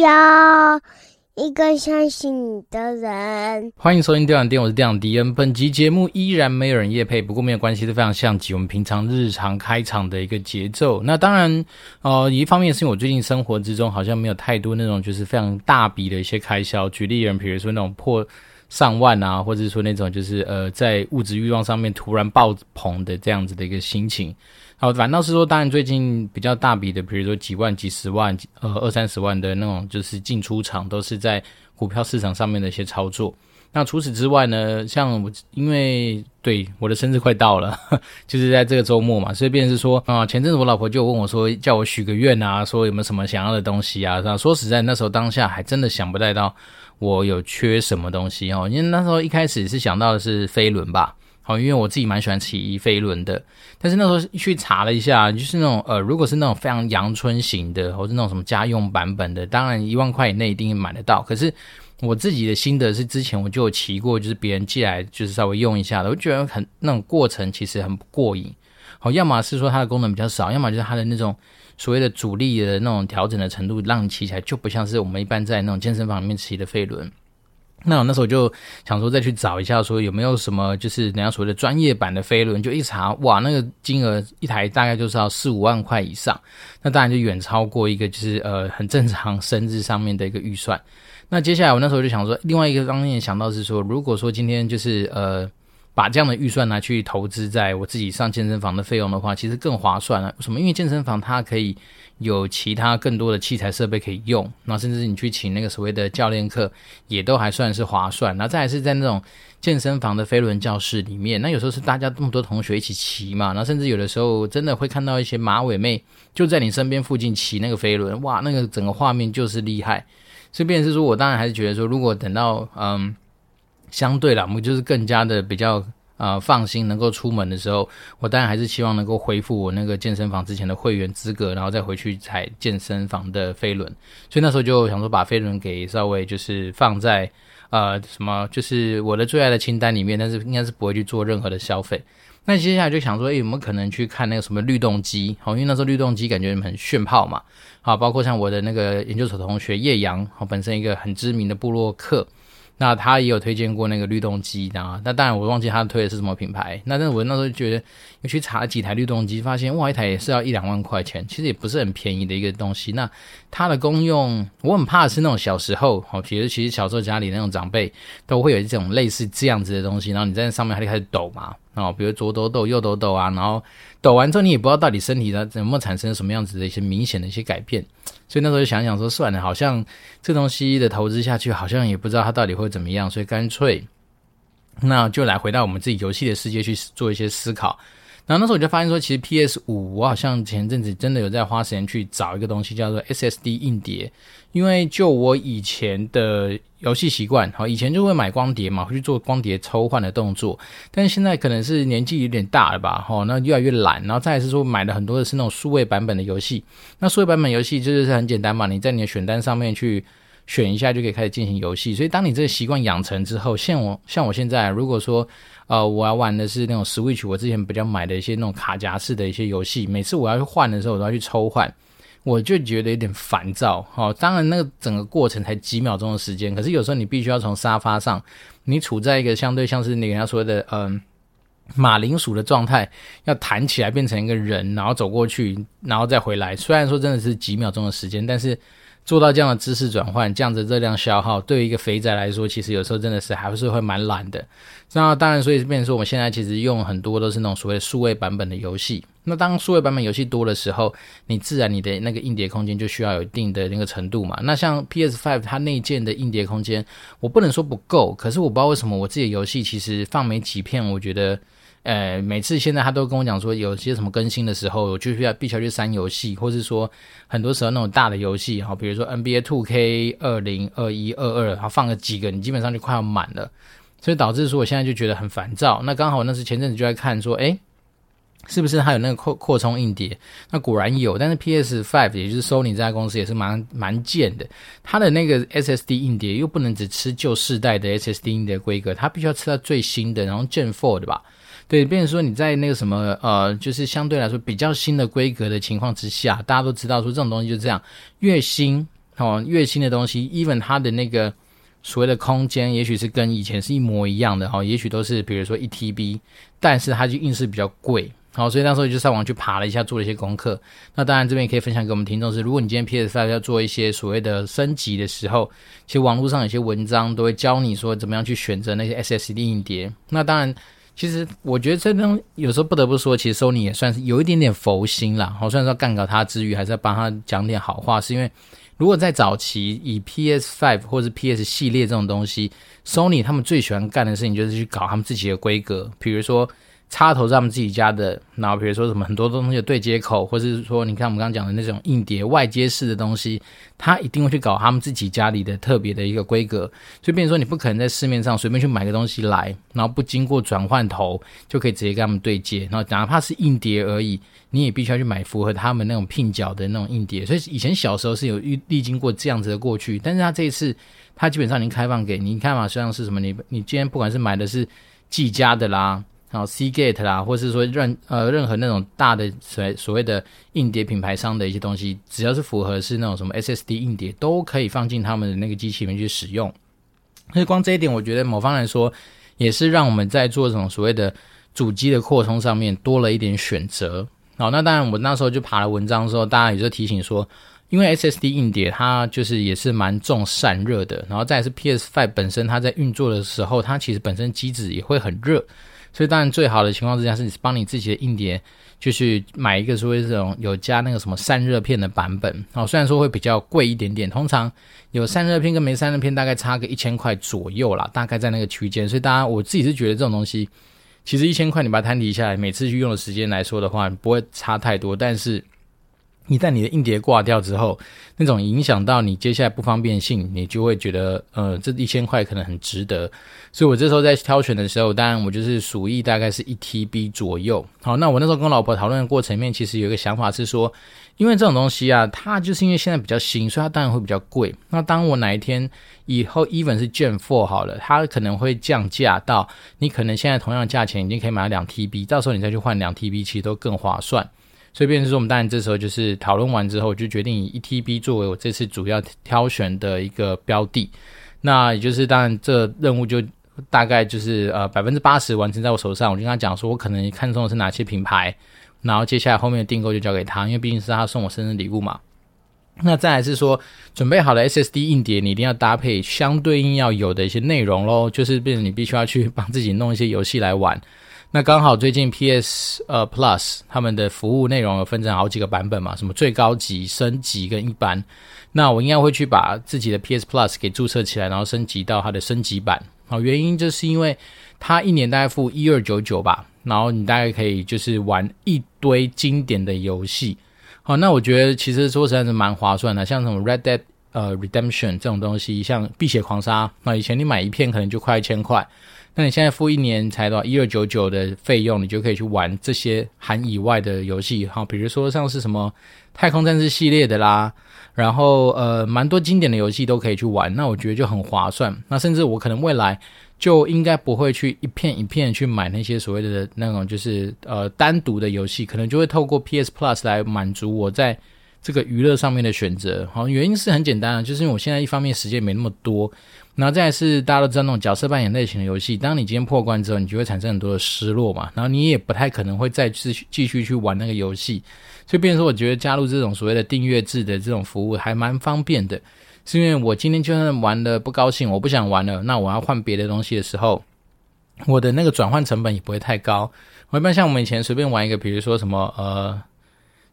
要一个相信你的人。欢迎收听电玩店，我是电玩迪恩。本集节目依然没有人夜配，不过没有关系，是非常像极我们平常日常开场的一个节奏。那当然，呃，一方面是因为我最近生活之中好像没有太多那种就是非常大笔的一些开销。举例人，比如说那种破。上万啊，或者是说那种就是呃，在物质欲望上面突然爆棚的这样子的一个心情，好，反倒是说，当然最近比较大笔的，比如说几万、几十万、呃二三十万的那种，就是进出场都是在股票市场上面的一些操作。那除此之外呢，像我因为对我的生日快到了，就是在这个周末嘛，所以变成是说啊，前阵子我老婆就问我说，叫我许个愿啊，说有没有什么想要的东西啊？那说实在，那时候当下还真的想不太到。我有缺什么东西哦？因为那时候一开始是想到的是飞轮吧，好，因为我自己蛮喜欢骑飞轮的。但是那时候去查了一下，就是那种呃，如果是那种非常阳春型的，或者那种什么家用版本的，当然一万块以内一定买得到。可是我自己的心得是，之前我就有骑过，就是别人寄来，就是稍微用一下的，我觉得很那种过程其实很不过瘾。好，要么是说它的功能比较少，要么就是它的那种。所谓的阻力的那种调整的程度，让你骑起来就不像是我们一般在那种健身房里面骑的飞轮。那我那时候就想说再去找一下，说有没有什么就是人家所谓的专业版的飞轮，就一查，哇，那个金额一台大概就是要四五万块以上，那当然就远超过一个就是呃很正常生日上面的一个预算。那接下来我那时候就想说，另外一个方面想到是说，如果说今天就是呃。把这样的预算拿去投资在我自己上健身房的费用的话，其实更划算了。为什么？因为健身房它可以有其他更多的器材设备可以用，那甚至你去请那个所谓的教练课，也都还算是划算。那再来是在那种健身房的飞轮教室里面，那有时候是大家这么多同学一起骑嘛，那甚至有的时候真的会看到一些马尾妹就在你身边附近骑那个飞轮，哇，那个整个画面就是厉害。所以，便是说我当然还是觉得说，如果等到嗯。相对啦，我们就是更加的比较呃放心，能够出门的时候，我当然还是希望能够恢复我那个健身房之前的会员资格，然后再回去踩健身房的飞轮。所以那时候就想说，把飞轮给稍微就是放在呃什么，就是我的最爱的清单里面，但是应该是不会去做任何的消费。那接下来就想说，诶，有没有可能去看那个什么律动机？好，因为那时候律动机感觉很炫炮嘛。好，包括像我的那个研究所同学叶阳，好，本身一个很知名的部落客。那他也有推荐过那个律动机，啊，那当然我忘记他推的是什么品牌。那但是我那时候觉得，又去查了几台律动机，发现哇，一台也是要一两万块钱，其实也不是很便宜的一个东西。那它的功用，我很怕的是那种小时候，哦，其实其实小时候家里那种长辈都会有这种类似这样子的东西，然后你在上面还得开始抖嘛，哦，比如左抖抖右抖抖啊，然后抖完之后你也不知道到底身体它有没有产生什么样子的一些明显的一些改变。所以那时候就想想说，算了，好像这东西的投资下去，好像也不知道它到底会怎么样，所以干脆，那就来回到我们自己游戏的世界去做一些思考。然后那时候我就发现说，其实 PS 五，我好像前阵子真的有在花时间去找一个东西，叫做 SSD 硬碟。因为就我以前的游戏习惯，好，以前就会买光碟嘛，会去做光碟抽换的动作。但是现在可能是年纪有点大了吧，哈，那越来越懒。然后再来是说，买的很多的是那种数位版本的游戏。那数位版本游戏就是很简单嘛，你在你的选单上面去选一下，就可以开始进行游戏。所以当你这个习惯养成之后，像我像我现在，如果说呃我要玩的是那种 Switch，我之前比较买的一些那种卡夹式的一些游戏，每次我要去换的时候，我都要去抽换。我就觉得有点烦躁，哦，当然那个整个过程才几秒钟的时间，可是有时候你必须要从沙发上，你处在一个相对像是你人家说的，嗯，马铃薯的状态，要弹起来变成一个人，然后走过去，然后再回来。虽然说真的是几秒钟的时间，但是。做到这样的姿势转换，这样的热量消耗，对于一个肥宅来说，其实有时候真的是还是会蛮懒的。那当然，所以变成说，我们现在其实用很多都是那种所谓数位版本的游戏。那当数位版本游戏多的时候，你自然你的那个硬碟空间就需要有一定的那个程度嘛。那像 PS5 它内建的硬碟空间，我不能说不够，可是我不知道为什么我自己的游戏其实放没几片，我觉得。呃，每次现在他都跟我讲说，有些什么更新的时候，我就需要必须要去删游戏，或是说很多时候那种大的游戏，哈，比如说 NBA Two K 二零二一二二，然后放个几个，你基本上就快要满了，所以导致说我现在就觉得很烦躁。那刚好那是前阵子就在看说，诶，是不是它有那个扩扩充硬碟？那果然有，但是 P S Five 也就是 Sony 这家公司也是蛮蛮贱的，它的那个 SSD 硬碟又不能只吃旧世代的 SSD 硬碟规格，它必须要吃到最新的，然后 Gen 4的吧。对，变成说你在那个什么呃，就是相对来说比较新的规格的情况之下，大家都知道说这种东西就是这样，越新哦，越新的东西，even 它的那个所谓的空间，也许是跟以前是一模一样的哦，也许都是比如说一 TB，但是它就硬是比较贵。好，所以那时候就上网去爬了一下，做了一些功课。那当然这边也可以分享给我们听众是，如果你今天 PS5 要做一些所谓的升级的时候，其实网络上有些文章都会教你说怎么样去选择那些 SSD 硬碟。那当然，其实我觉得这东有时候不得不说，其实 Sony 也算是有一点点佛心啦。好，虽然说干搞他之余，还是要帮他讲点好话，是因为如果在早期以 PS Five 或是 PS 系列这种东西，Sony 他们最喜欢干的事情就是去搞他们自己的规格，比如说。插头在他们自己家的，然后比如说什么很多东西的对接口，或者是说你看我们刚刚讲的那种硬碟外接式的东西，他一定会去搞他们自己家里的特别的一个规格。所以变成说你不可能在市面上随便去买个东西来，然后不经过转换头就可以直接跟他们对接，然后哪怕是硬碟而已，你也必须要去买符合他们那种拼角的那种硬碟。所以以前小时候是有历历经过这样子的过去，但是他这一次他基本上已经开放给你，你看嘛，像是什么你你今天不管是买的是技嘉的啦。然后 Seagate 啦，或是说任呃任何那种大的所所谓的硬碟品牌商的一些东西，只要是符合是那种什么 SSD 硬碟，都可以放进他们的那个机器里面去使用。所以光这一点，我觉得某方来说，也是让我们在做这种所谓的主机的扩充上面多了一点选择。好，那当然我那时候就爬了文章的时候，大家也就提醒说，因为 SSD 硬碟它就是也是蛮重散热的，然后再是 PS5 本身它在运作的时候，它其实本身机子也会很热。所以当然最好的情况之下是你帮你自己的硬碟，就是买一个所谓这种有加那个什么散热片的版本哦。虽然说会比较贵一点点，通常有散热片跟没散热片大概差个一千块左右啦，大概在那个区间。所以大家我自己是觉得这种东西，其实一千块你把它摊提下来，每次去用的时间来说的话，不会差太多，但是。你在你的硬碟挂掉之后，那种影响到你接下来不方便性，你就会觉得，呃，这一千块可能很值得。所以我这时候在挑选的时候，当然我就是属意大概是一 TB 左右。好，那我那时候跟老婆讨论的过程面，其实有一个想法是说，因为这种东西啊，它就是因为现在比较新，所以它当然会比较贵。那当我哪一天以后，even 是 Gen Four 好了，它可能会降价到你可能现在同样的价钱已经可以买到两 TB，到时候你再去换两 TB，其实都更划算。所以，变成说，我们当然这时候就是讨论完之后，就决定以一 TB 作为我这次主要挑选的一个标的。那也就是，当然这任务就大概就是呃百分之八十完成在我手上。我就跟他讲说，我可能看中的是哪些品牌，然后接下来后面的订购就交给他，因为毕竟是他送我生日礼物嘛。那再来是说，准备好了 SSD 硬碟，你一定要搭配相对应要有的一些内容喽，就是变成你必须要去帮自己弄一些游戏来玩。那刚好最近 PS 呃 Plus 他们的服务内容有分成好几个版本嘛，什么最高级、升级跟一般。那我应该会去把自己的 PS Plus 给注册起来，然后升级到它的升级版。好，原因就是因为它一年大概付一二九九吧，然后你大概可以就是玩一堆经典的游戏。好，那我觉得其实说实在是蛮划算的，像什么 Red Dead 呃 Redemption 这种东西，像碧血狂杀，那以前你买一片可能就快一千块。那你现在付一年才多少一二九九的费用，你就可以去玩这些含以外的游戏，哈，比如说像是什么太空战士系列的啦，然后呃，蛮多经典的游戏都可以去玩，那我觉得就很划算。那甚至我可能未来就应该不会去一片一片去买那些所谓的那种就是呃单独的游戏，可能就会透过 PS Plus 来满足我在这个娱乐上面的选择。好，原因是很简单的，就是因为我现在一方面时间没那么多。然后再是大家都知道那种角色扮演类型的游戏，当你今天破关之后，你就会产生很多的失落嘛。然后你也不太可能会再继继续去玩那个游戏，所以变成说，我觉得加入这种所谓的订阅制的这种服务还蛮方便的。是因为我今天就算玩的不高兴，我不想玩了，那我要换别的东西的时候，我的那个转换成本也不会太高。我一般像我们以前随便玩一个，比如说什么呃，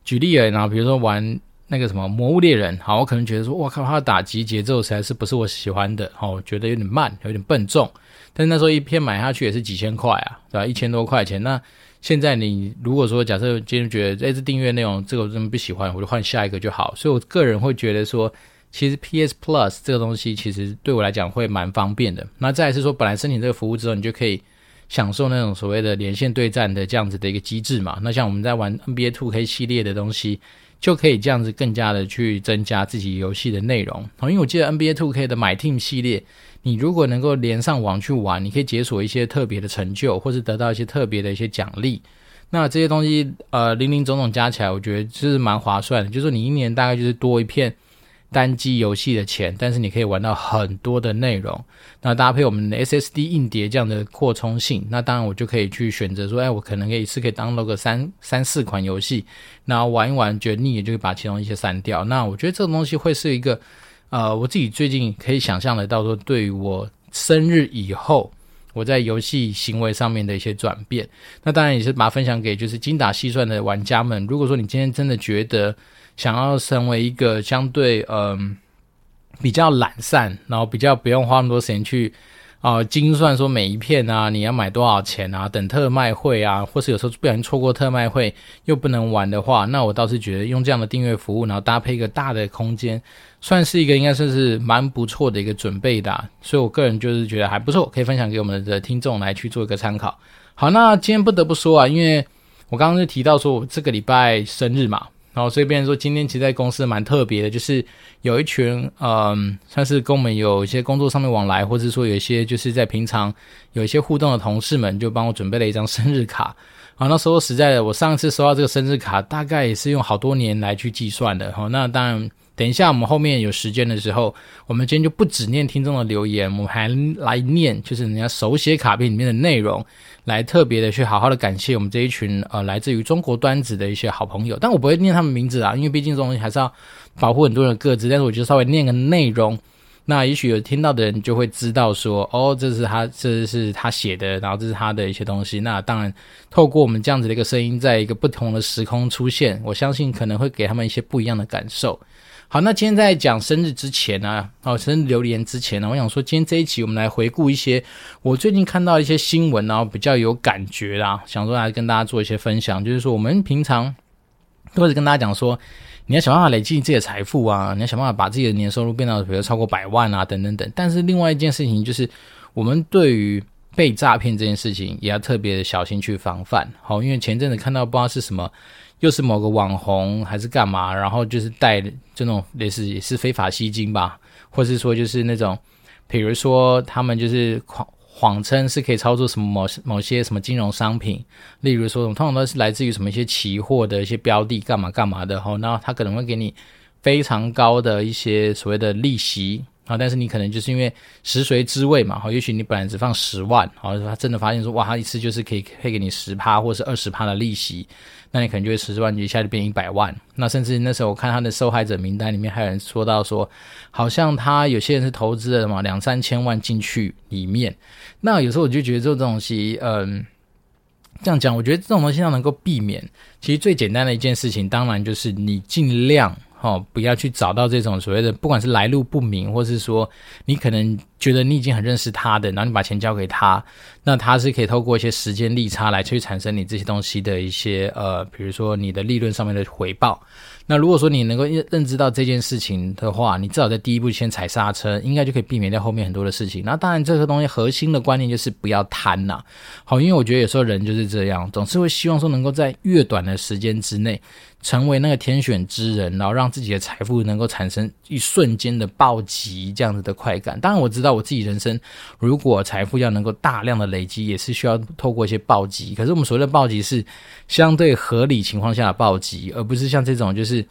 举例而言，然后比如说玩。那个什么魔物猎人，好，我可能觉得说，哇靠，他的打击节奏实在是不是我喜欢的，好，我觉得有点慢，有点笨重。但是那时候一片买下去也是几千块啊，对吧？一千多块钱。那现在你如果说假设今天觉得，哎，这订阅内容这个我真的不喜欢，我就换下一个就好。所以我个人会觉得说，其实 PS Plus 这个东西其实对我来讲会蛮方便的。那再是说，本来申请这个服务之后，你就可以享受那种所谓的连线对战的这样子的一个机制嘛。那像我们在玩 NBA 2K 系列的东西。就可以这样子更加的去增加自己游戏的内容。好，因为我记得 NBA Two K 的 My Team 系列，你如果能够连上网去玩，你可以解锁一些特别的成就，或是得到一些特别的一些奖励。那这些东西，呃，零零总总加起来，我觉得就是蛮划算的。就是你一年大概就是多一片单机游戏的钱，但是你可以玩到很多的内容。那搭配我们的 SSD 硬碟这样的扩充性，那当然我就可以去选择说，哎，我可能可以一次可以 download 个三三四款游戏，然后玩一玩觉得腻，也就会把其中一些删掉。那我觉得这种东西会是一个，呃，我自己最近可以想象得到说，对于我生日以后。我在游戏行为上面的一些转变，那当然也是把它分享给就是精打细算的玩家们。如果说你今天真的觉得想要成为一个相对嗯、比较懒散，然后比较不用花那么多时间去啊、精算说每一片啊你要买多少钱啊，等特卖会啊，或是有时候不小心错过特卖会又不能玩的话，那我倒是觉得用这样的订阅服务，然后搭配一个大的空间。算是一个应该算是蛮不错的一个准备的，所以我个人就是觉得还不错，可以分享给我们的听众来去做一个参考。好，那今天不得不说啊，因为我刚刚就提到说我这个礼拜生日嘛，然后所以变成说今天其实在公司蛮特别的，就是有一群嗯，算是跟我们有一些工作上面往来，或者说有一些就是在平常有一些互动的同事们，就帮我准备了一张生日卡。好，那说实在的，我上次收到这个生日卡，大概也是用好多年来去计算的。好，那当然。等一下，我们后面有时间的时候，我们今天就不只念听众的留言，我们还来念就是人家手写卡片里面的内容，来特别的去好好的感谢我们这一群呃来自于中国端子的一些好朋友。但我不会念他们名字啊，因为毕竟这种东西还是要保护很多人的个资。但是我就稍微念个内容，那也许有听到的人就会知道说，哦，这是他，这是他写的，然后这是他的一些东西。那当然，透过我们这样子的一个声音，在一个不同的时空出现，我相信可能会给他们一些不一样的感受。好，那今天在讲生日之前呢、啊，哦，生日留言之前呢，我想说，今天这一期我们来回顾一些我最近看到一些新闻，然后比较有感觉啦，想说来跟大家做一些分享。就是说，我们平常都是跟大家讲说，你要想办法累积自己的财富啊，你要想办法把自己的年收入变到比如超过百万啊，等等等。但是另外一件事情就是，我们对于被诈骗这件事情也要特别的小心去防范。好，因为前阵子看到不知道是什么。又是某个网红还是干嘛？然后就是带这种类似也是非法吸金吧，或是说就是那种，比如说他们就是谎谎称是可以操作什么某某些什么金融商品，例如说通常都是来自于什么一些期货的一些标的干嘛干嘛的，然后他可能会给你非常高的一些所谓的利息。啊，但是你可能就是因为食髓知味嘛，哈，也许你本来只放十万，好，他真的发现说，哇，他一次就是可以配给你十趴或是二十趴的利息，那你可能就会十万一下就变一百万。那甚至那时候我看他的受害者名单里面还有人说到说，好像他有些人是投资了什么两三千万进去里面。那有时候我就觉得这种东西，嗯，这样讲，我觉得这种东西要能够避免，其实最简单的一件事情，当然就是你尽量。哦，不要去找到这种所谓的，不管是来路不明，或是说你可能觉得你已经很认识他的，然后你把钱交给他，那他是可以透过一些时间利差来去产生你这些东西的一些呃，比如说你的利润上面的回报。那如果说你能够认认知到这件事情的话，你至少在第一步先踩刹车，应该就可以避免掉后面很多的事情。那当然，这个东西核心的观念就是不要贪呐。好，因为我觉得有时候人就是这样，总是会希望说能够在越短的时间之内。成为那个天选之人，然后让自己的财富能够产生一瞬间的暴击，这样子的快感。当然，我知道我自己人生如果财富要能够大量的累积，也是需要透过一些暴击。可是我们所谓的暴击是相对合理情况下的暴击，而不是像这种就是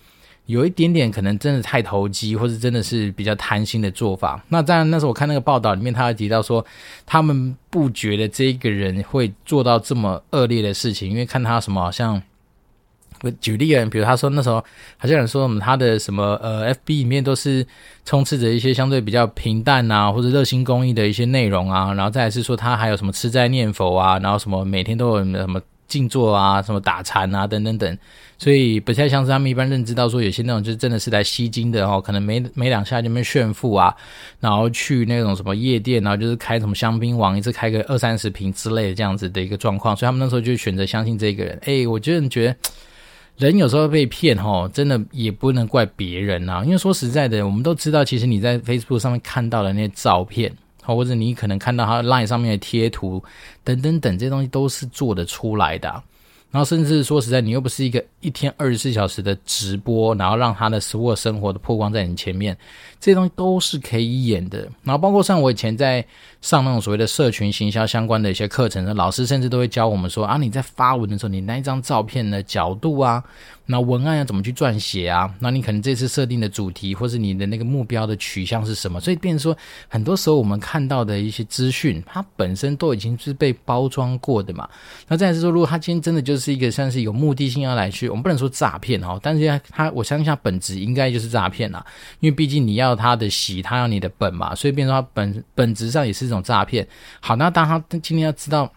有一点点可能真的太投机，或是真的是比较贪心的做法。那当然，那时候我看那个报道里面，他还提到说，他们不觉得这一个人会做到这么恶劣的事情，因为看他什么好像。举例啊，比如他说那时候好像有说，什么他的什么呃，FB 里面都是充斥着一些相对比较平淡啊，或者热心公益的一些内容啊，然后再是说他还有什么吃斋念佛啊，然后什么每天都有什么静坐啊，什么打禅啊等等等，所以不太像是他们一般认知到说有些那种就真的是来吸金的哦，可能没没两下就被炫富啊，然后去那种什么夜店，然后就是开什么香槟王，一次开个二三十瓶之类的这样子的一个状况，所以他们那时候就选择相信这个人。诶，我觉得觉得。人有时候被骗，吼，真的也不能怪别人啊。因为说实在的，我们都知道，其实你在 Facebook 上面看到的那些照片，或者你可能看到他 Line 上面的贴图，等等等，这些东西都是做得出来的。然后甚至说实在，你又不是一个一天二十四小时的直播，然后让他的所有生活的曝光在你前面，这些东西都是可以演的。然后包括像我以前在上那种所谓的社群行销相关的一些课程的老师，甚至都会教我们说啊，你在发文的时候，你那一张照片的角度啊。那文案要怎么去撰写啊？那你可能这次设定的主题，或是你的那个目标的取向是什么？所以变成说，很多时候我们看到的一些资讯，它本身都已经是被包装过的嘛。那再是说，如果他今天真的就是一个像是有目的性要来去，我们不能说诈骗哈，但是他我相信他本质应该就是诈骗啦，因为毕竟你要他的喜，他要你的本嘛，所以变成他本本质上也是种诈骗。好，那当他今天要知道。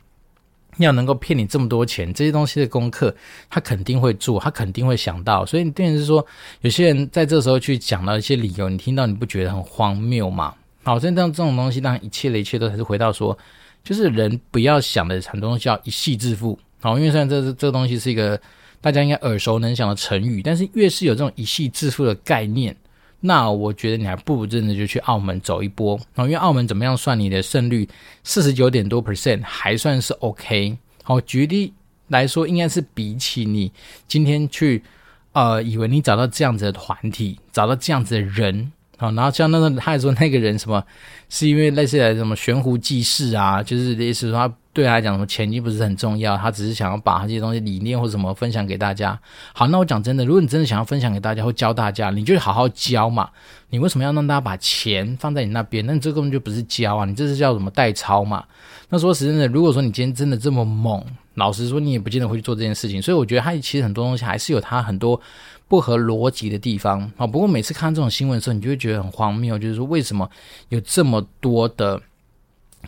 要能够骗你这么多钱，这些东西的功课，他肯定会做，他肯定会想到。所以，变成是说，有些人在这时候去讲到一些理由，你听到你不觉得很荒谬吗？好，所以这这种东西，当然一切的一切都还是回到说，就是人不要想的很多东西要一夕致富。好，因为虽然这这东西是一个大家应该耳熟能详的成语，但是越是有这种一夕致富的概念。那我觉得你还不如真的就去澳门走一波，因为澳门怎么样算你的胜率四十九点多 percent 还算是 OK。好，举例来说，应该是比起你今天去呃，以为你找到这样子的团体，找到这样子的人，好，然后像那个他还说那个人什么，是因为类似来什么悬壶济世啊，就是意思说他。对他来讲，什么钱金不是很重要，他只是想要把他这些东西理念或者什么分享给大家。好，那我讲真的，如果你真的想要分享给大家或教大家，你就好好教嘛。你为什么要让大家把钱放在你那边？那你这根本就不是教啊，你这是叫什么代操嘛？那说实在的，如果说你今天真的这么猛，老实说，你也不见得会去做这件事情。所以我觉得他其实很多东西还是有他很多不合逻辑的地方啊。不过每次看这种新闻的时候，你就会觉得很荒谬，就是说为什么有这么多的。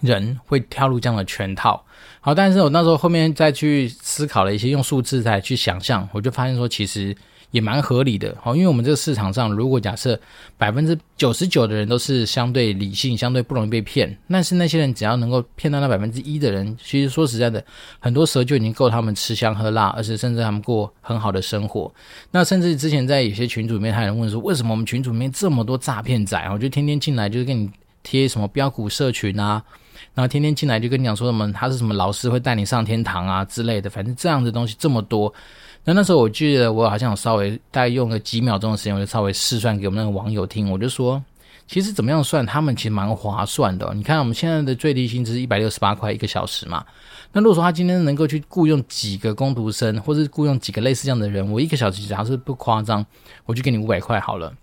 人会跳入这样的圈套，好，但是我那时候后面再去思考了一些，用数字再去想象，我就发现说，其实也蛮合理的，好，因为我们这个市场上，如果假设百分之九十九的人都是相对理性、相对不容易被骗，但是那些人只要能够骗到那百分之一的人，其实说实在的，很多时候就已经够他们吃香喝辣，而且甚至他们过很好的生活。那甚至之前在有些群组里面，还有人问说，为什么我们群组里面这么多诈骗仔？我就天天进来就是跟你贴什么标股社群啊。然后天天进来就跟你讲说什么他是什么老师会带你上天堂啊之类的，反正这样的东西这么多。那那时候我记得我好像稍微大概用个几秒钟的时间，我就稍微试算给我们那个网友听，我就说其实怎么样算，他们其实蛮划算的。你看我们现在的最低薪资是一百六十八块一个小时嘛，那如果说他今天能够去雇佣几个工读生，或是雇佣几个类似这样的人，我一个小时假设不夸张，我就给你五百块好了。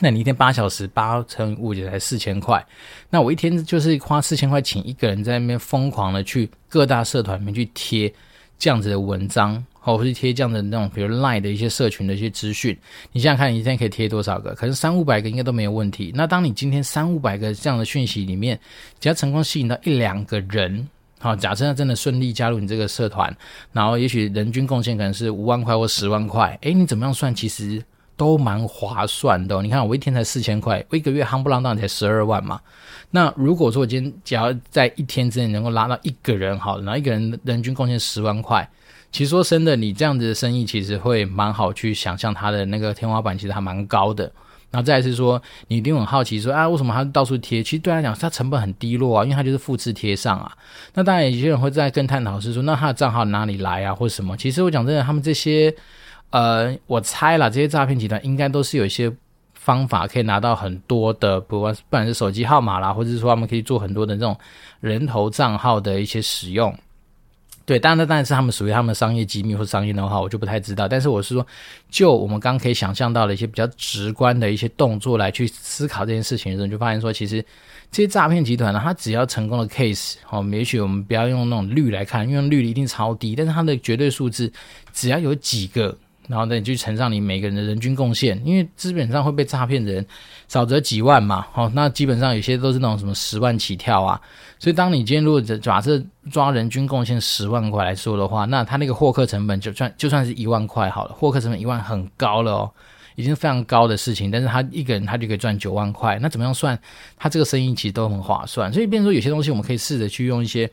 那你一天八小时，八乘五也才四千块。那我一天就是花四千块，请一个人在那边疯狂的去各大社团里面去贴这样子的文章，或是贴这样的那种，比如 Line 的一些社群的一些资讯。你想想看，你一天可以贴多少个？可能三五百个应该都没有问题。那当你今天三五百个这样的讯息里面，只要成功吸引到一两个人，好，假设他真的顺利加入你这个社团，然后也许人均贡献可能是五万块或十万块，诶，你怎么样算？其实。都蛮划算的，你看我一天才四千块，我一个月夯不啷当才十二万嘛。那如果说我今天只要在一天之内能够拉到一个人，好，然后一个人人均贡献十万块，其实说真的，你这样子的生意其实会蛮好去想象它的那个天花板其实还蛮高的。然后再来是说，你一定很好奇说啊，为什么他到处贴？其实对他来讲，他成本很低落啊，因为他就是复制贴上啊。那当然，有些人会在跟探讨是说，那他的账号哪里来啊，或者什么？其实我讲真的，他们这些。呃，我猜啦，这些诈骗集团应该都是有一些方法可以拿到很多的，不管不管是手机号码啦，或者是说他们可以做很多的这种人头账号的一些使用。对，当然那当然是他们属于他们的商业机密或商业的话，我就不太知道。但是我是说，就我们刚可以想象到的一些比较直观的一些动作来去思考这件事情的时候，就发现说，其实这些诈骗集团呢，它只要成功的 case，哦，也许我们不要用那种率来看，因为率一定超低，但是它的绝对数字只要有几个。然后呢，你去乘上你每个人的人均贡献，因为基本上会被诈骗的人少则几万嘛，好，那基本上有些都是那种什么十万起跳啊，所以当你今天如果假设抓人均贡献十万块来说的话，那他那个获客成本就算就算是一万块好了，获客成本一万很高了哦，已经非常高的事情，但是他一个人他就可以赚九万块，那怎么样算？他这个生意其实都很划算，所以变成说有些东西我们可以试着去用一些。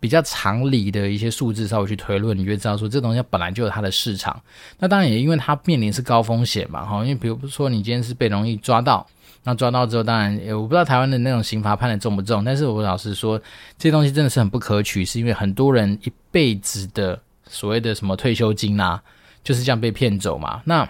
比较常理的一些数字稍微去推论，你就知道说这东西本来就有它的市场。那当然也因为它面临是高风险嘛，哈，因为比如说你今天是被容易抓到，那抓到之后，当然我不知道台湾的那种刑罚判得重不重，但是我老实说，这东西真的是很不可取，是因为很多人一辈子的所谓的什么退休金啊，就是这样被骗走嘛。那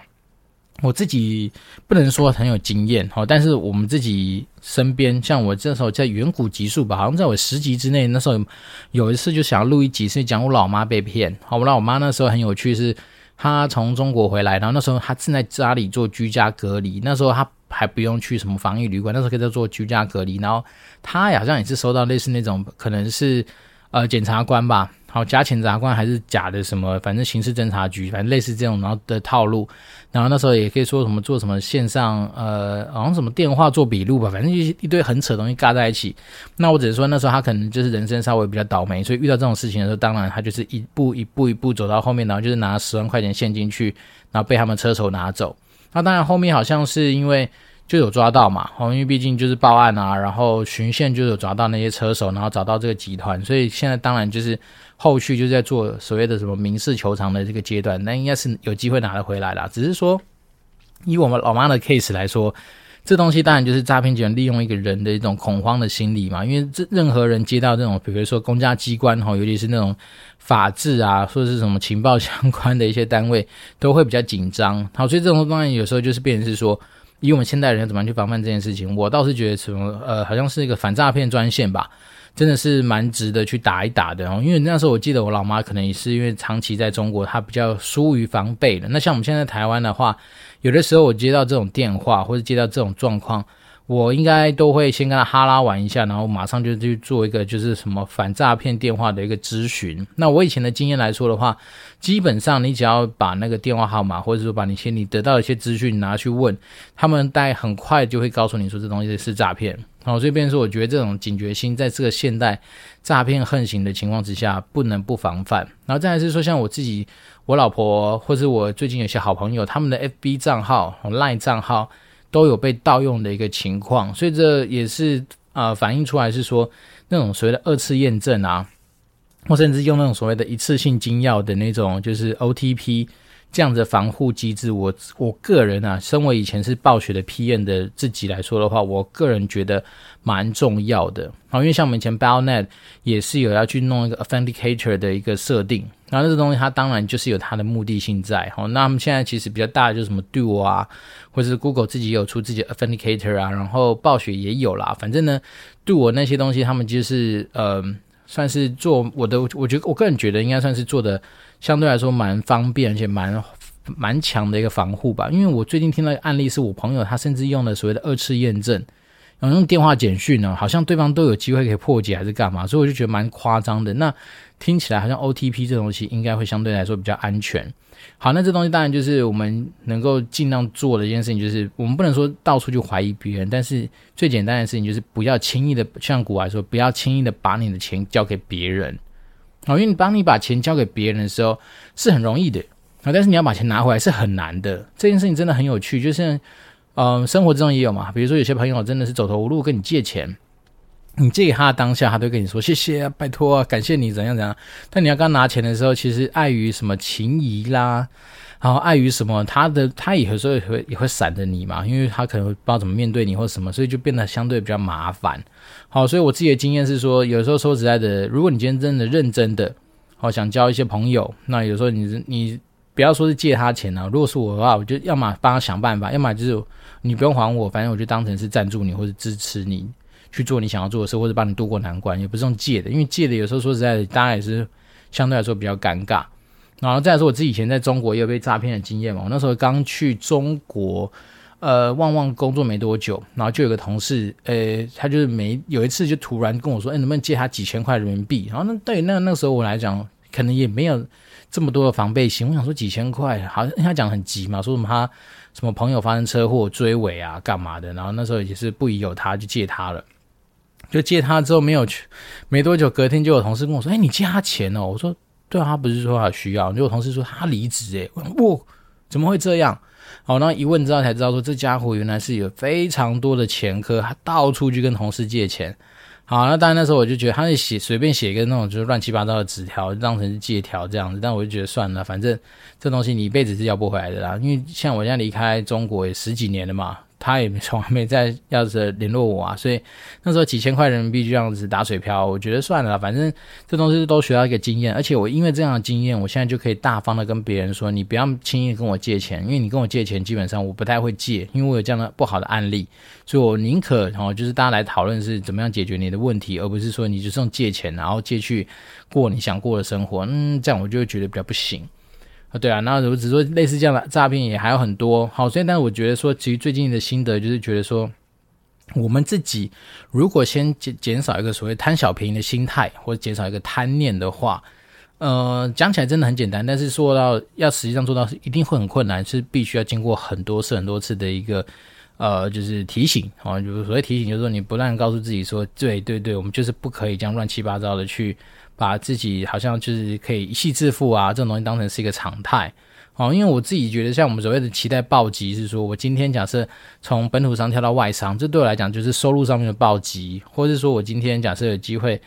我自己不能说很有经验哦，但是我们自己身边，像我这时候在远古集数吧，好像在我十集之内，那时候有一次就想要录一集，是讲我老妈被骗。好，我老妈那时候很有趣，是她从中国回来，然后那时候她正在家里做居家隔离，那时候她还不用去什么防疫旅馆，那时候可以在做居家隔离，然后她好像也是收到类似那种，可能是呃检察官吧。好，假检察官还是假的什么？反正刑事侦查局，反正类似这种然后的套路。然后那时候也可以说什么做什么线上，呃，好像什么电话做笔录吧，反正一一堆很扯的东西尬在一起。那我只是说那时候他可能就是人生稍微比较倒霉，所以遇到这种事情的时候，当然他就是一步一步一步走到后面，然后就是拿十万块钱现金去，然后被他们车手拿走。那当然后面好像是因为。就有抓到嘛，因为毕竟就是报案啊，然后循线就有抓到那些车手，然后找到这个集团，所以现在当然就是后续就在做所谓的什么民事求偿的这个阶段，那应该是有机会拿得回来啦。只是说，以我们老妈的 case 来说，这东西当然就是诈骗集团利用一个人的一种恐慌的心理嘛，因为这任何人接到这种，比如说公家机关哈，尤其是那种法制啊，或者是什么情报相关的一些单位，都会比较紧张。好，所以这种当然有时候就是变成是说。以我们现代人怎么样去防范这件事情，我倒是觉得什么呃，好像是一个反诈骗专线吧，真的是蛮值得去打一打的。因为那时候我记得我老妈可能也是因为长期在中国，她比较疏于防备的。那像我们现在台湾的话，有的时候我接到这种电话或者接到这种状况。我应该都会先跟他哈拉玩一下，然后马上就去做一个就是什么反诈骗电话的一个咨询。那我以前的经验来说的话，基本上你只要把那个电话号码，或者说把你先你得到一些资讯拿去问，他们大概很快就会告诉你说这东西是诈骗。好，所以变成说，我觉得这种警觉心在这个现代诈骗横行的情况之下，不能不防范。然后再来是说，像我自己、我老婆，或是我最近有些好朋友，他们的 FB 账号、LINE 账号。都有被盗用的一个情况，所以这也是啊、反映出来是说那种所谓的二次验证啊，或甚至用那种所谓的一次性金钥的那种就是 OTP 这样的防护机制，我我个人啊，身为以前是暴雪的 PM 的自己来说的话，我个人觉得蛮重要的。好，因为像我们以前 BelleNet 也是有要去弄一个 Authenticator 的一个设定。然后这个东西它当然就是有它的目的性在，好，那我们现在其实比较大的就是什么 Duo 啊，或者是 Google 自己有出自己的 Authenticator 啊，然后暴雪也有啦。反正呢，Duo 那些东西他们就是呃，算是做我的，我觉得我个人觉得应该算是做的相对来说蛮方便，而且蛮蛮强的一个防护吧。因为我最近听到案例，是我朋友他甚至用了所谓的二次验证。然后用电话简讯呢，好像对方都有机会可以破解还是干嘛，所以我就觉得蛮夸张的。那听起来好像 OTP 这东西应该会相对来说比较安全。好，那这东西当然就是我们能够尽量做的一件事情，就是我们不能说到处去怀疑别人，但是最简单的事情就是不要轻易的，像古来说，不要轻易的把你的钱交给别人。好，因为你当你把钱交给别人的时候是很容易的啊，但是你要把钱拿回来是很难的。这件事情真的很有趣，就是。嗯，生活之中也有嘛，比如说有些朋友真的是走投无路跟你借钱，你借给他当下，他都跟你说谢谢啊，拜托啊，感谢你怎样怎样。但你要刚拿钱的时候，其实碍于什么情谊啦，然后碍于什么，他的他有时候也会也会闪着你嘛，因为他可能不知道怎么面对你或什么，所以就变得相对比较麻烦。好，所以我自己的经验是说，有时候说实在的，如果你今天真的认真的，好想交一些朋友，那有时候你你。不要说是借他钱啊，如果是我的话，我就要么帮他想办法，要么就是你不用还我，反正我就当成是赞助你或者支持你去做你想要做的事，或者帮你渡过难关，也不是用借的，因为借的有时候说实在的，大家也是相对来说比较尴尬。然后再来说，我自己以前在中国也有被诈骗的经验嘛，我那时候刚去中国，呃，旺旺工作没多久，然后就有个同事，呃，他就是没有一次就突然跟我说，哎，能不能借他几千块人民币？然后那对那那时候我来讲，可能也没有。这么多的防备心，我想说几千块，好像他讲很急嘛，说什么他什么朋友发生车祸追尾啊，干嘛的？然后那时候也是不疑有他，就借他了，就借他之后没有去，没多久隔天就有同事跟我说：“哎，你借他钱哦？”我说：“对啊，他不是说他需要。”就有同事说他离职，哎，我说哇，怎么会这样？好，然后一问之后才知道说这家伙原来是有非常多的前科，他到处去跟同事借钱。好，那当然那时候我就觉得他是写随便写一个那种就是乱七八糟的纸条，当成是借条这样子。但我就觉得算了，反正这东西你一辈子是要不回来的啦。因为像我现在离开中国也十几年了嘛，他也从来没在要是联络我啊，所以那时候几千块人民币就这样子打水漂，我觉得算了，反正这东西都学到一个经验，而且我因为这样的经验，我现在就可以大方的跟别人说，你不要轻易跟我借钱，因为你跟我借钱基本上我不太会借，因为我有这样的不好的案例，所以我宁可哦，就是大家来讨论是怎么样解决你的问题，而不是说你就是用借钱然后借去过你想过的生活，嗯，这样我就觉得比较不行。啊，对啊，那我只说类似这样的诈骗也还有很多，好，所以但我觉得说，其实最近的心得就是觉得说，我们自己如果先减减少一个所谓贪小便宜的心态，或者减少一个贪念的话，呃，讲起来真的很简单，但是说到要实际上做到，一定会很困难，是必须要经过很多次很多次的一个呃，就是提醒，啊，就是所谓提醒，就是说你不断告诉自己说，对对对，我们就是不可以这样乱七八糟的去。把自己好像就是可以一夕致富啊，这种东西当成是一个常态哦。因为我自己觉得，像我们所谓的期待暴击，是说我今天假设从本土商跳到外商，这对我来讲就是收入上面的暴击，或者是说我今天假设有机会。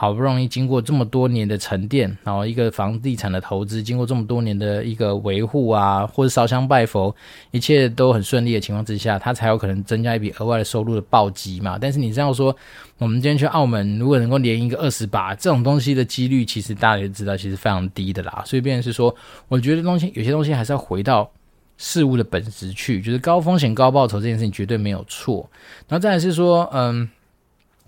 好不容易经过这么多年的沉淀，然后一个房地产的投资，经过这么多年的一个维护啊，或者烧香拜佛，一切都很顺利的情况之下，它才有可能增加一笔额外的收入的暴击嘛。但是你这样说，我们今天去澳门，如果能够连一个二十把这种东西的几率，其实大家也知道，其实非常低的啦。所以，变成是说，我觉得东西有些东西还是要回到事物的本质去，就是高风险高报酬这件事情绝对没有错。然后再来是说，嗯，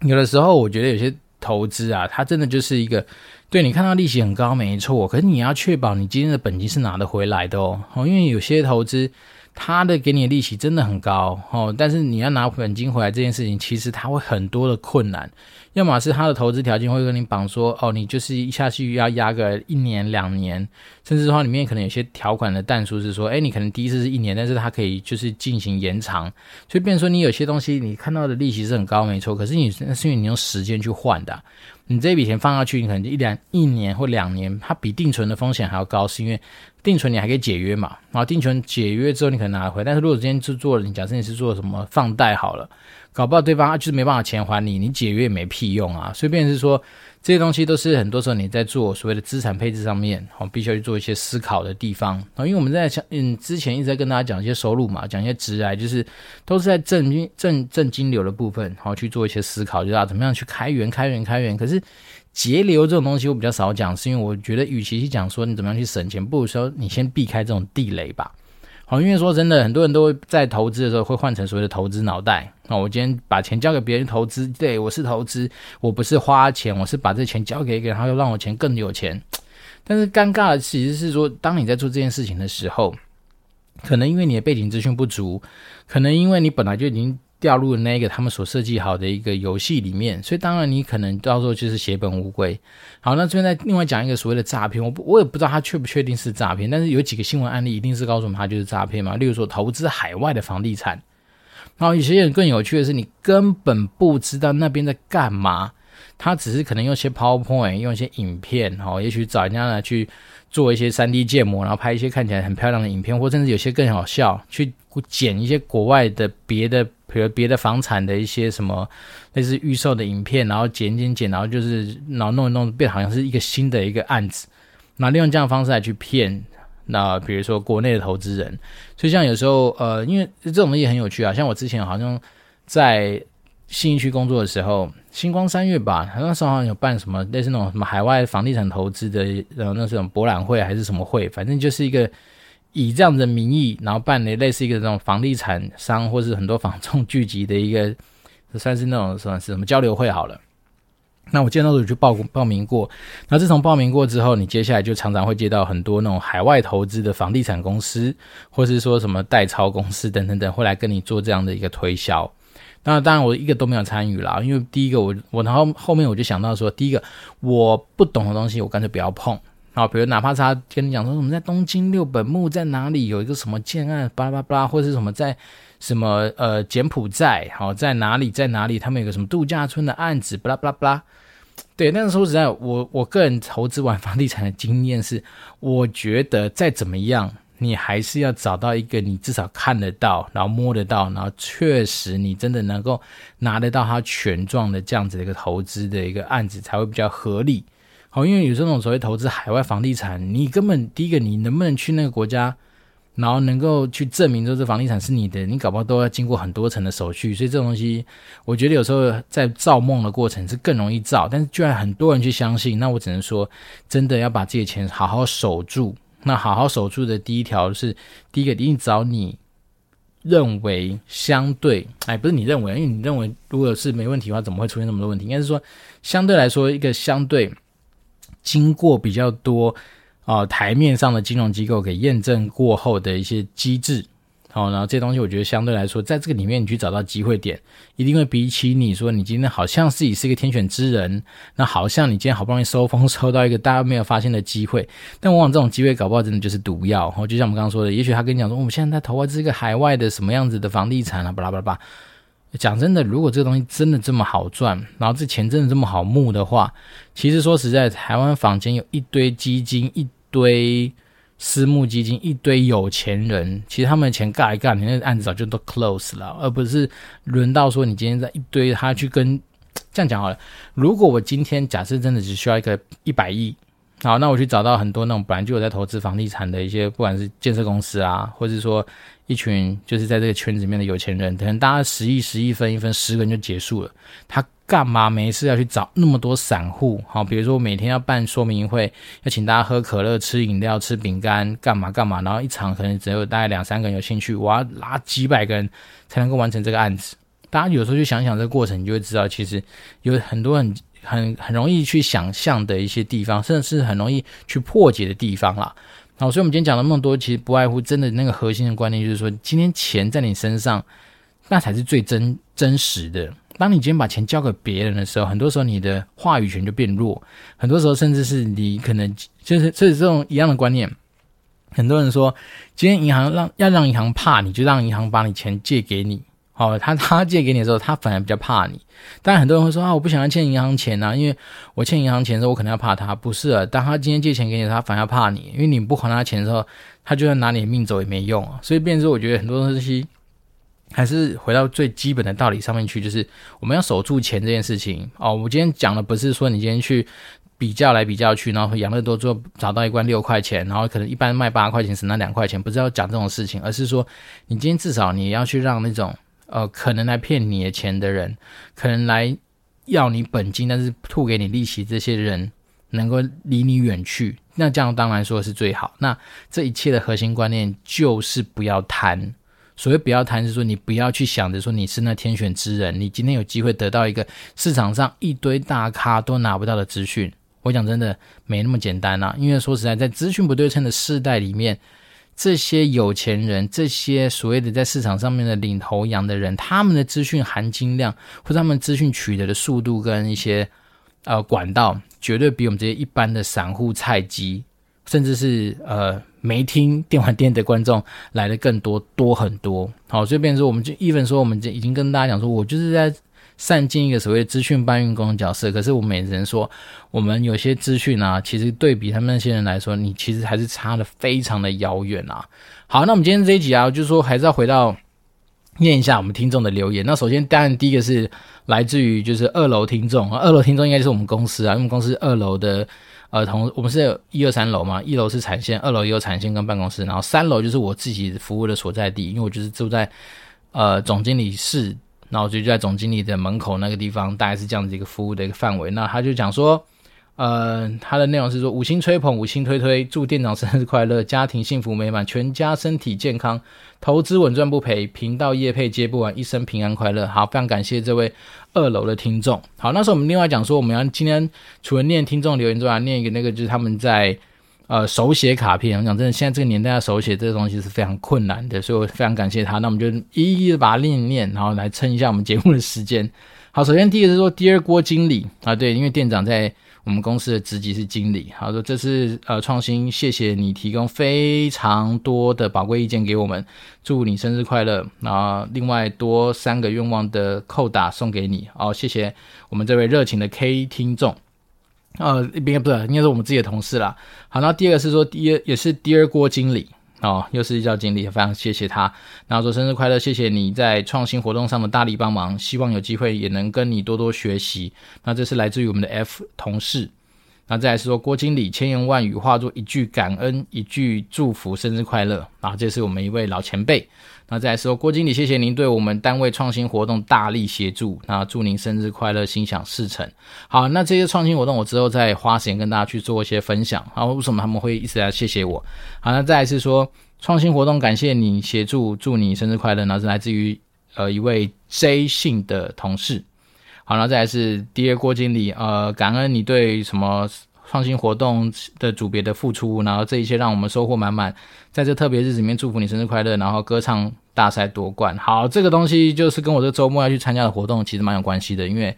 有的时候我觉得有些。投资啊，它真的就是一个，对，你看到利息很高，没错，可是你要确保你今天的本金是拿得回来的哦，因为有些投资。他的给你利息真的很高哦，但是你要拿本金回来这件事情，其实他会很多的困难。要么是他的投资条件会跟你绑说，哦，你就是一下去要压个一年两年，甚至的话里面可能有些条款的但书是说，诶，你可能第一次是一年，但是它可以就是进行延长。所以变成说你有些东西你看到的利息是很高没错，可是你是因为你用时间去换的。你这笔钱放下去，你可能一两一年或两年，它比定存的风险还要高，是因为定存你还可以解约嘛？然后定存解约之后你可能拿回，但是如果今天是做了，你假设你是做什么放贷好了，搞不好对方就是没办法钱还你，你解约也没屁用啊。随便是说。这些东西都是很多时候你在做所谓的资产配置上面，哦，必须要去做一些思考的地方啊。因为我们在讲，嗯，之前一直在跟大家讲一些收入嘛，讲一些职涯，就是都是在正正正金流的部分，好去做一些思考，就是要怎么样去开源、开源、开源。可是节流这种东西我比较少讲，是因为我觉得与其去讲说你怎么样去省钱，不如说你先避开这种地雷吧。好，因为说真的，很多人都会在投资的时候会换成所谓的投资脑袋。那我今天把钱交给别人投资，对，我是投资，我不是花钱，我是把这钱交给一个人，然后又让我钱更有钱。但是尴尬的其实是说，当你在做这件事情的时候，可能因为你的背景资讯不足，可能因为你本来就已经。掉入了那个他们所设计好的一个游戏里面，所以当然你可能到时候就是血本无归。好，那这边再另外讲一个所谓的诈骗，我不我也不知道他确不确定是诈骗，但是有几个新闻案例一定是告诉我们他就是诈骗嘛。例如说投资海外的房地产，然后有些人更有趣的是，你根本不知道那边在干嘛，他只是可能用一些 PowerPoint，用一些影片，哦，也许找人家来去做一些 3D 建模，然后拍一些看起来很漂亮的影片，或甚至有些更好笑，去剪一些国外的别的。比如别的房产的一些什么类似预售的影片，然后剪剪剪，然后就是然后弄一弄，变好像是一个新的一个案子，那利用这样的方式来去骗那比如说国内的投资人，所以像有时候呃，因为这种东西很有趣啊，像我之前好像在新一区工作的时候，星光三月吧，那时候好像有办什么类似那种什么海外房地产投资的，然后那种博览会还是什么会，反正就是一个。以这样的名义，然后办理类似一个这种房地产商或是很多房仲聚集的一个，算是那种算是什么交流会好了。那我见到的时候就报报名过，那自从报名过之后，你接下来就常常会接到很多那种海外投资的房地产公司，或是说什么代超公司等等等，会来跟你做这样的一个推销。那当然我一个都没有参与啦，因为第一个我我然后后面我就想到说，第一个我不懂的东西，我干脆不要碰。好，比如哪怕是他跟你讲说，我们在东京六本木在哪里有一个什么建案，巴拉巴拉，或者是什么在什么呃柬埔寨，好在哪里在哪里，他们有个什么度假村的案子，巴拉巴拉巴拉。对，但是说实在，我我个人投资完房地产的经验是，我觉得再怎么样，你还是要找到一个你至少看得到，然后摸得到，然后确实你真的能够拿得到它权状的这样子的一个投资的一个案子，才会比较合理。好，因为有这种所谓投资海外房地产，你根本第一个，你能不能去那个国家然后能够去证明说这房地产是你的，你搞不好都要经过很多层的手续，所以这种东西，我觉得有时候在造梦的过程是更容易造，但是居然很多人去相信，那我只能说，真的要把这些钱好好守住。那好好守住的第一条是，第一个一定找你认为相对，哎，不是你认为，因为你认为如果是没问题的话，怎么会出现那么多问题？应该是说，相对来说，一个相对经过比较多。啊、台面上的金融机构给验证过后的一些机制，好、然后这东西我觉得相对来说，在这个里面你去找到机会点，一定会比起你说你今天好像自己是一个天选之人，那好像你今天好不容易收风收到一个大家没有发现的机会，但往往这种机会搞不好真的就是毒药。然后就像我们刚刚说的，也许他跟你讲说，我们现在在投资一个海外的什么样子的房地产啊，巴拉巴拉巴拉。讲真的，如果这个东西真的这么好赚，然后这钱真的这么好募的话，其实说实在，台湾坊间有一堆基金，一堆私募基金，一堆有钱人，其实他们的钱干一干，你那个案子早就都 close 了，而不是轮到说你今天在一堆他去跟这样讲好了。如果我今天假设真的只需要一个一百亿，好，那我去找到很多那种本来就有在投资房地产的一些，不管是建设公司啊，或者说。一群就是在这个圈子里面的有钱人，可能大家十亿、十亿分一分，十个人就结束了。他干嘛没事要去找那么多散户？好，比如说我每天要办说明会，要请大家喝可乐、吃饮料、吃饼干，干嘛干嘛？然后一场可能只有大概两三个人有兴趣，我要拉几百个人才能够完成这个案子。大家有时候去想想这个过程，你就会知道，其实有很多很很很容易去想象的一些地方，甚至是很容易去破解的地方啦。好，所以我们今天讲了那么多，其实不外乎真的那个核心的观念，就是说，今天钱在你身上，那才是最真真实的。当你今天把钱交给别人的时候，很多时候你的话语权就变弱，很多时候甚至是你可能就是就是这种一样的观念。很多人说，今天银行让要让银行怕你，就让银行把你钱借给你。哦，他 他借给你的时候，他反而比较怕你。但，很多人会说啊，我不想要欠银行钱啊，因为我欠银行钱的时候，我可能要怕他。不是啊，当他今天借钱给你，他反而怕你，因为你不还他钱的时候，他就算拿你的命走也没用啊。所以，变成说，我觉得很多东西还是回到最基本的道理上面去，就是我们要守住钱这件事情。哦，我今天讲的不是说你今天去比较来比较去，然后养乐多做找到一罐六块钱，然后可能一般卖八块钱，省那两块钱，不是要讲这种事情，而是说你今天至少你要去让那种。呃，可能来骗你的钱的人，可能来要你本金，但是吐给你利息，这些人能够离你远去，那这样当然说是最好。那这一切的核心观念就是不要贪。所谓不要贪，是说你不要去想着说你是那天选之人，你今天有机会得到一个市场上一堆大咖都拿不到的资讯。我讲真的，没那么简单啊。因为说实在，在资讯不对称的世代里面。这些有钱人，这些所谓的在市场上面的领头羊的人，他们的资讯含金量或者他们资讯取得的速度跟一些呃管道，绝对比我们这些一般的散户菜鸡，甚至是呃没听电玩店的观众来的更多多很多。好，所以变成说，我们就 even 说，我们就已经跟大家讲说，我就是在。善尽一个所谓资讯搬运工的角色，可是我们也只能说，我们有些资讯啊，其实对比他们那些人来说，你其实还是差的非常的遥远啊。好，那我们今天这一集啊，就是说还是要回到念一下我们听众的留言。那首先，当然第一个是来自于就是二楼听众，二楼听众应该就是我们公司啊，因为我们公司二楼的呃同，我们是一二三楼嘛，一楼是产线，二楼也有产线跟办公室，然后三楼就是我自己服务的所在地，因为我就是住在呃总经理室。然后就就在总经理的门口那个地方，大概是这样子一个服务的一个范围。那他就讲说，呃，他的内容是说五星吹捧，五星推推，祝店长生日快乐，家庭幸福美满，全家身体健康，投资稳赚不赔，频道业配接不完，一生平安快乐。好，非常感谢这位二楼的听众。好，那时候我们另外讲说，我们要今天除了念听众留言之外，念一个那个就是他们在。呃，手写卡片，我讲真的，现在这个年代要手写这个东西是非常困难的，所以我非常感谢他。那我们就一一的把它念一念，然后来撑一下我们节目的时间。好，首先第一个是说第二锅经理啊，对，因为店长在我们公司的职级是经理。好，说这次呃创新，谢谢你提供非常多的宝贵意见给我们，祝你生日快乐。然后另外多三个愿望的扣打送给你。好，谢谢我们这位热情的 K 听众。呃，一边不是，应该是我们自己的同事啦。好，那第二个是说，第二也是第二郭经理哦，又是叫经理，非常谢谢他。然后说生日快乐，谢谢你在创新活动上的大力帮忙，希望有机会也能跟你多多学习。那这是来自于我们的 F 同事。那再来是说郭经理千言万语化作一句感恩，一句祝福，生日快乐。啊，这是我们一位老前辈。那再来说郭经理，谢谢您对我们单位创新活动大力协助。那祝您生日快乐，心想事成。好，那这些创新活动我之后再花时间跟大家去做一些分享。然后为什么他们会一直来谢谢我？好，那再来是说创新活动感谢你协助，祝你生日快乐。那是来自于呃一位 J 姓的同事。好，然后再来是 Dear 郭经理，呃，感恩你对什么创新活动的组别的付出，然后这一切让我们收获满满。在这特别日子里面，祝福你生日快乐，然后歌唱大赛夺冠。好，这个东西就是跟我这周末要去参加的活动其实蛮有关系的，因为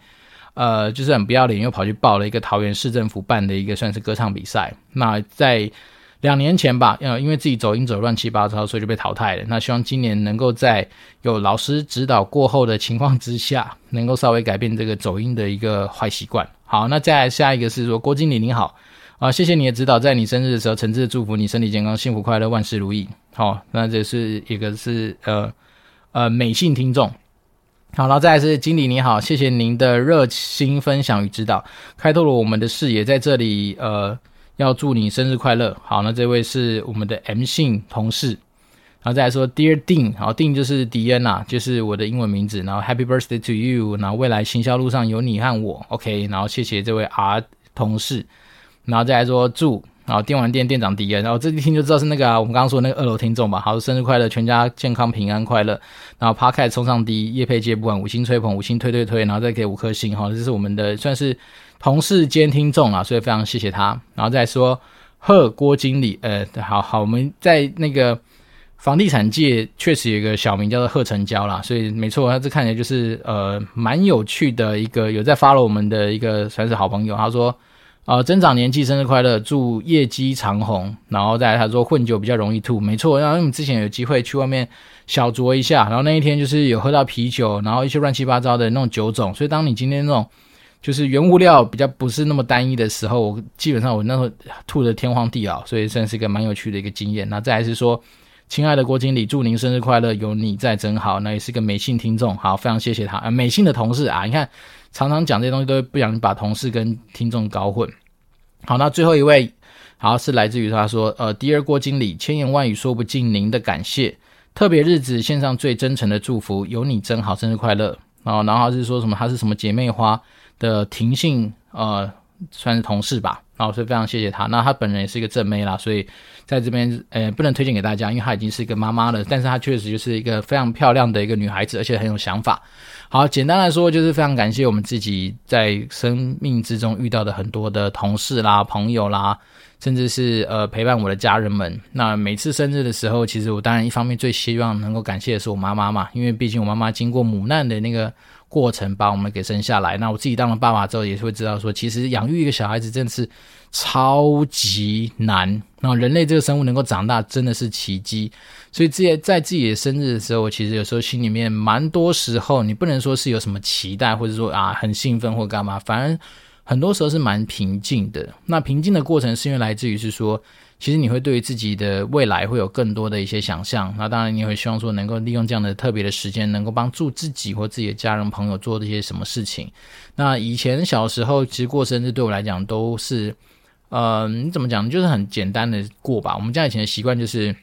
呃，就是很不要脸，又跑去报了一个桃园市政府办的一个算是歌唱比赛。那在两年前吧，呃，因为自己走音走乱七八糟，所以就被淘汰了。那希望今年能够在有老师指导过后的情况之下，能够稍微改变这个走音的一个坏习惯。好，那再来下一个是说，郭经理您好，啊，谢谢你的指导，在你生日的时候，诚挚的祝福你身体健康、幸福快乐、万事如意。好，那这是一个是呃呃美信听众。好，然后再来是经理你好，谢谢您的热心分享与指导，开拓了我们的视野，在这里呃。要祝你生日快乐。好，那这位是我们的 M 姓同事，然后再来说 Dear Dean，好，Dean 就是迪恩呐，就是我的英文名字。然后 Happy Birthday to you，然后未来行销路上有你和我，OK。然后谢谢这位 R 同事，然后再来说祝，然后电玩店店长迪恩，然后这一听就知道是那个啊，我们刚刚说那个二楼听众吧。好，生日快乐，全家健康平安快乐。然后 Park 也冲上第一，业配接不完，五星吹捧，五星推推推，然后再给五颗星，好，这是我们的算是。同事兼听众啊，所以非常谢谢他。然后再说贺郭经理，呃，好好，我们在那个房地产界确实有一个小名叫做贺成交啦，所以没错，他这看起来就是呃蛮有趣的一个有在发了我们的一个算是好朋友。他说呃增长年纪生日快乐，祝业绩长虹。然后再他说混酒比较容易吐，没错，然后我们之前有机会去外面小酌一下，然后那一天就是有喝到啤酒，然后一些乱七八糟的那种酒种，所以当你今天那种。就是原物料比较不是那么单一的时候，我基本上我那时候吐得天荒地老，所以算是一个蛮有趣的一个经验。那再来是说，亲爱的郭经理，祝您生日快乐，有你在真好。那也是个美信听众，好，非常谢谢他。啊，美信的同事啊，你看常常讲这些东西，都不想把同事跟听众搞混。好，那最后一位，好是来自于他说，呃，Dear 郭经理，千言万语说不尽您的感谢，特别日子献上最真诚的祝福，有你真好，生日快乐。然后，然后是说什么？他是什么姐妹花？的庭信呃，算是同事吧，然后所以非常谢谢他。那他本人也是一个正妹啦，所以在这边呃不能推荐给大家，因为她已经是一个妈妈了。但是她确实就是一个非常漂亮的一个女孩子，而且很有想法。好，简单来说就是非常感谢我们自己在生命之中遇到的很多的同事啦、朋友啦，甚至是呃陪伴我的家人们。那每次生日的时候，其实我当然一方面最希望能够感谢的是我妈妈嘛，因为毕竟我妈妈经过母难的那个。过程把我们给生下来，那我自己当了爸爸之后，也是会知道说，其实养育一个小孩子真的是超级难。那人类这个生物能够长大，真的是奇迹。所以自己在自己的生日的时候，其实有时候心里面蛮多时候，你不能说是有什么期待，或者说啊很兴奋或干嘛，反而很多时候是蛮平静的。那平静的过程是因为来自于是说。其实你会对于自己的未来会有更多的一些想象，那当然你会希望说能够利用这样的特别的时间，能够帮助自己或自己的家人朋友做这些什么事情。那以前小时候其实过生日对我来讲都是，呃，你怎么讲，就是很简单的过吧。我们家以前的习惯就是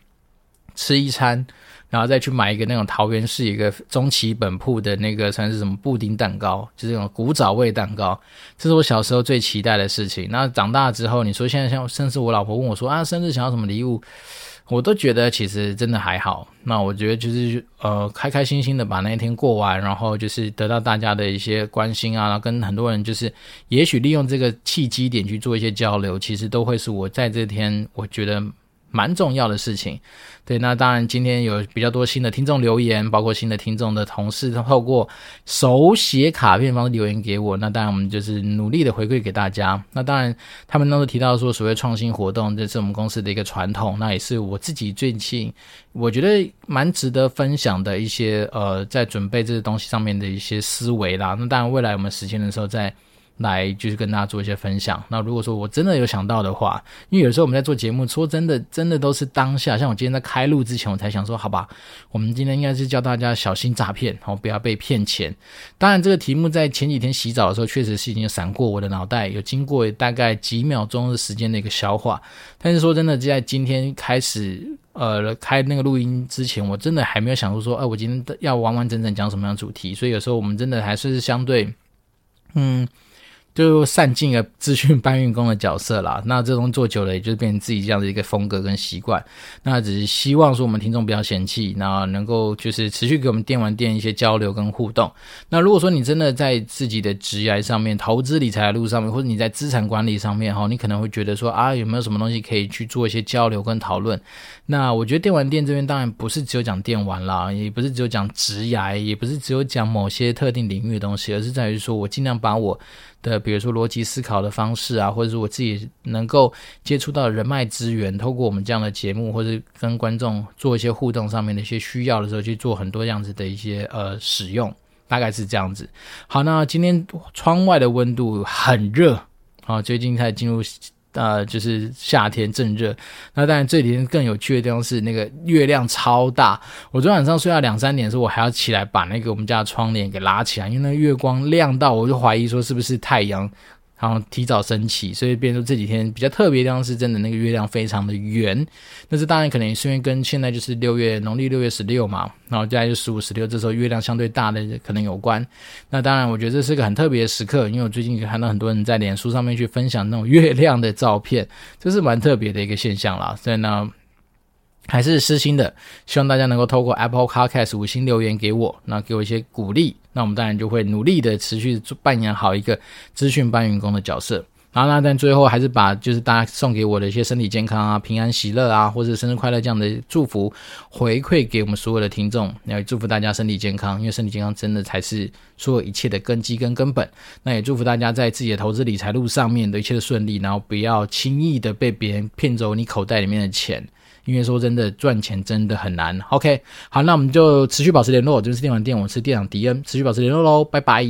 吃一餐。然后再去买一个那种桃园市一个中期本铺的那个算是什么布丁蛋糕，就是那种古早味蛋糕，这是我小时候最期待的事情。那长大之后，你说现在像甚至我老婆问我说啊，生日想要什么礼物，我都觉得其实真的还好。那我觉得就是呃开开心心的把那一天过完，然后就是得到大家的一些关心啊，然后跟很多人就是也许利用这个契机点去做一些交流，其实都会是我在这天我觉得。蛮重要的事情，对，那当然今天有比较多新的听众留言，包括新的听众的同事透过手写卡片方式留言给我，那当然我们就是努力的回馈给大家。那当然他们都提到说所谓创新活动，这是我们公司的一个传统，那也是我自己最近我觉得蛮值得分享的一些呃，在准备这些东西上面的一些思维啦。那当然未来我们实现的时候再。来就是跟大家做一些分享。那如果说我真的有想到的话，因为有时候我们在做节目，说真的，真的都是当下。像我今天在开录之前，我才想说，好吧，我们今天应该是教大家小心诈骗，然后不要被骗钱。当然，这个题目在前几天洗澡的时候，确实是已经闪过我的脑袋，有经过大概几秒钟的时间的一个消化。但是说真的，在今天开始呃开那个录音之前，我真的还没有想过说，哎、我今天要完完整整讲什么样的主题。所以有时候我们真的还是相对，嗯。就散尽了资讯搬运工的角色啦，那这种做久了，也就是变成自己这样的一个风格跟习惯。那只是希望说我们听众不要嫌弃，那能够就是持续给我们电玩店一些交流跟互动。那如果说你真的在自己的职业上面、投资理财的路上面，或者你在资产管理上面哈，你可能会觉得说啊，有没有什么东西可以去做一些交流跟讨论？那我觉得电玩店这边当然不是只有讲电玩啦，也不是只有讲职业，也不是只有讲某些特定领域的东西，而是在于说我尽量把我。的，比如说逻辑思考的方式啊，或者是我自己能够接触到人脉资源，透过我们这样的节目，或者跟观众做一些互动上面的一些需要的时候，去做很多这样子的一些呃使用，大概是这样子。好，那今天窗外的温度很热啊，最近才进入。呃，就是夏天正热，那当然这几天更有趣的地方是那个月亮超大。我昨天晚上睡到两三点的时候，我还要起来把那个我们家的窗帘给拉起来，因为那个月光亮到，我就怀疑说是不是太阳。然后提早升起，所以变成这几天比较特别的地方是真的那个月亮非常的圆。但是当然可能也是因为跟现在就是六月农历六月十六嘛，然后接下来就十五十六，这时候月亮相对大的可能有关。那当然我觉得这是个很特别的时刻，因为我最近看到很多人在脸书上面去分享那种月亮的照片，这是蛮特别的一个现象啦。所以呢。还是私心的，希望大家能够透过 Apple Podcast 五星留言给我，那给我一些鼓励，那我们当然就会努力的持续扮演好一个资讯搬运工的角色。然后呢，但最后还是把就是大家送给我的一些身体健康啊、平安喜乐啊，或者生日快乐这样的祝福回馈给我们所有的听众，要祝福大家身体健康，因为身体健康真的才是所有一切的根基跟根本。那也祝福大家在自己的投资理财路上面的一切的顺利，然后不要轻易的被别人骗走你口袋里面的钱。因为说真的，赚钱真的很难。OK，好，那我们就持续保持联络。这、就是电玩店，我是店长迪恩，持续保持联络喽，拜拜。